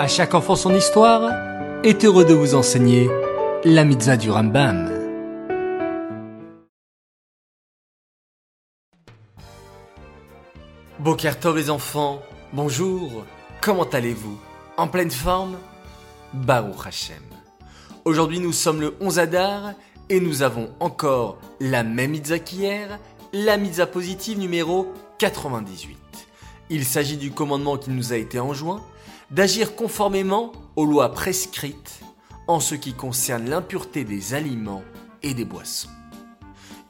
À chaque enfant son histoire est heureux de vous enseigner la mitzvah du Rambam. Bokertov les enfants, bonjour, comment allez-vous? En pleine forme? Baruch Hashem. Aujourd'hui nous sommes le 11 Adar et nous avons encore la même mitzvah qu'hier, la mitzvah positive numéro 98. Il s'agit du commandement qui nous a été enjoint d'agir conformément aux lois prescrites en ce qui concerne l'impureté des aliments et des boissons.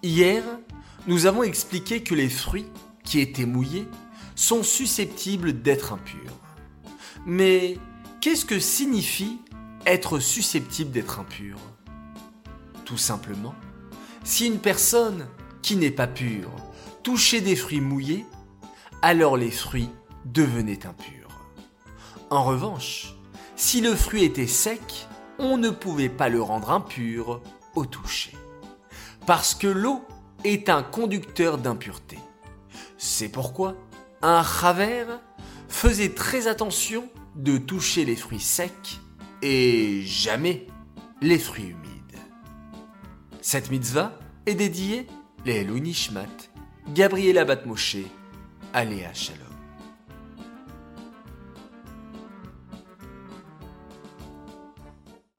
Hier, nous avons expliqué que les fruits qui étaient mouillés sont susceptibles d'être impurs. Mais qu'est-ce que signifie être susceptible d'être impur? Tout simplement, si une personne qui n'est pas pure touchait des fruits mouillés, alors les fruits devenaient impurs. En revanche, si le fruit était sec, on ne pouvait pas le rendre impur au toucher. Parce que l'eau est un conducteur d'impureté. C'est pourquoi un chaver faisait très attention de toucher les fruits secs et jamais les fruits humides. Cette mitzvah est dédiée les Nishmat, Gabriela Batmoshe, Aléa Shalom.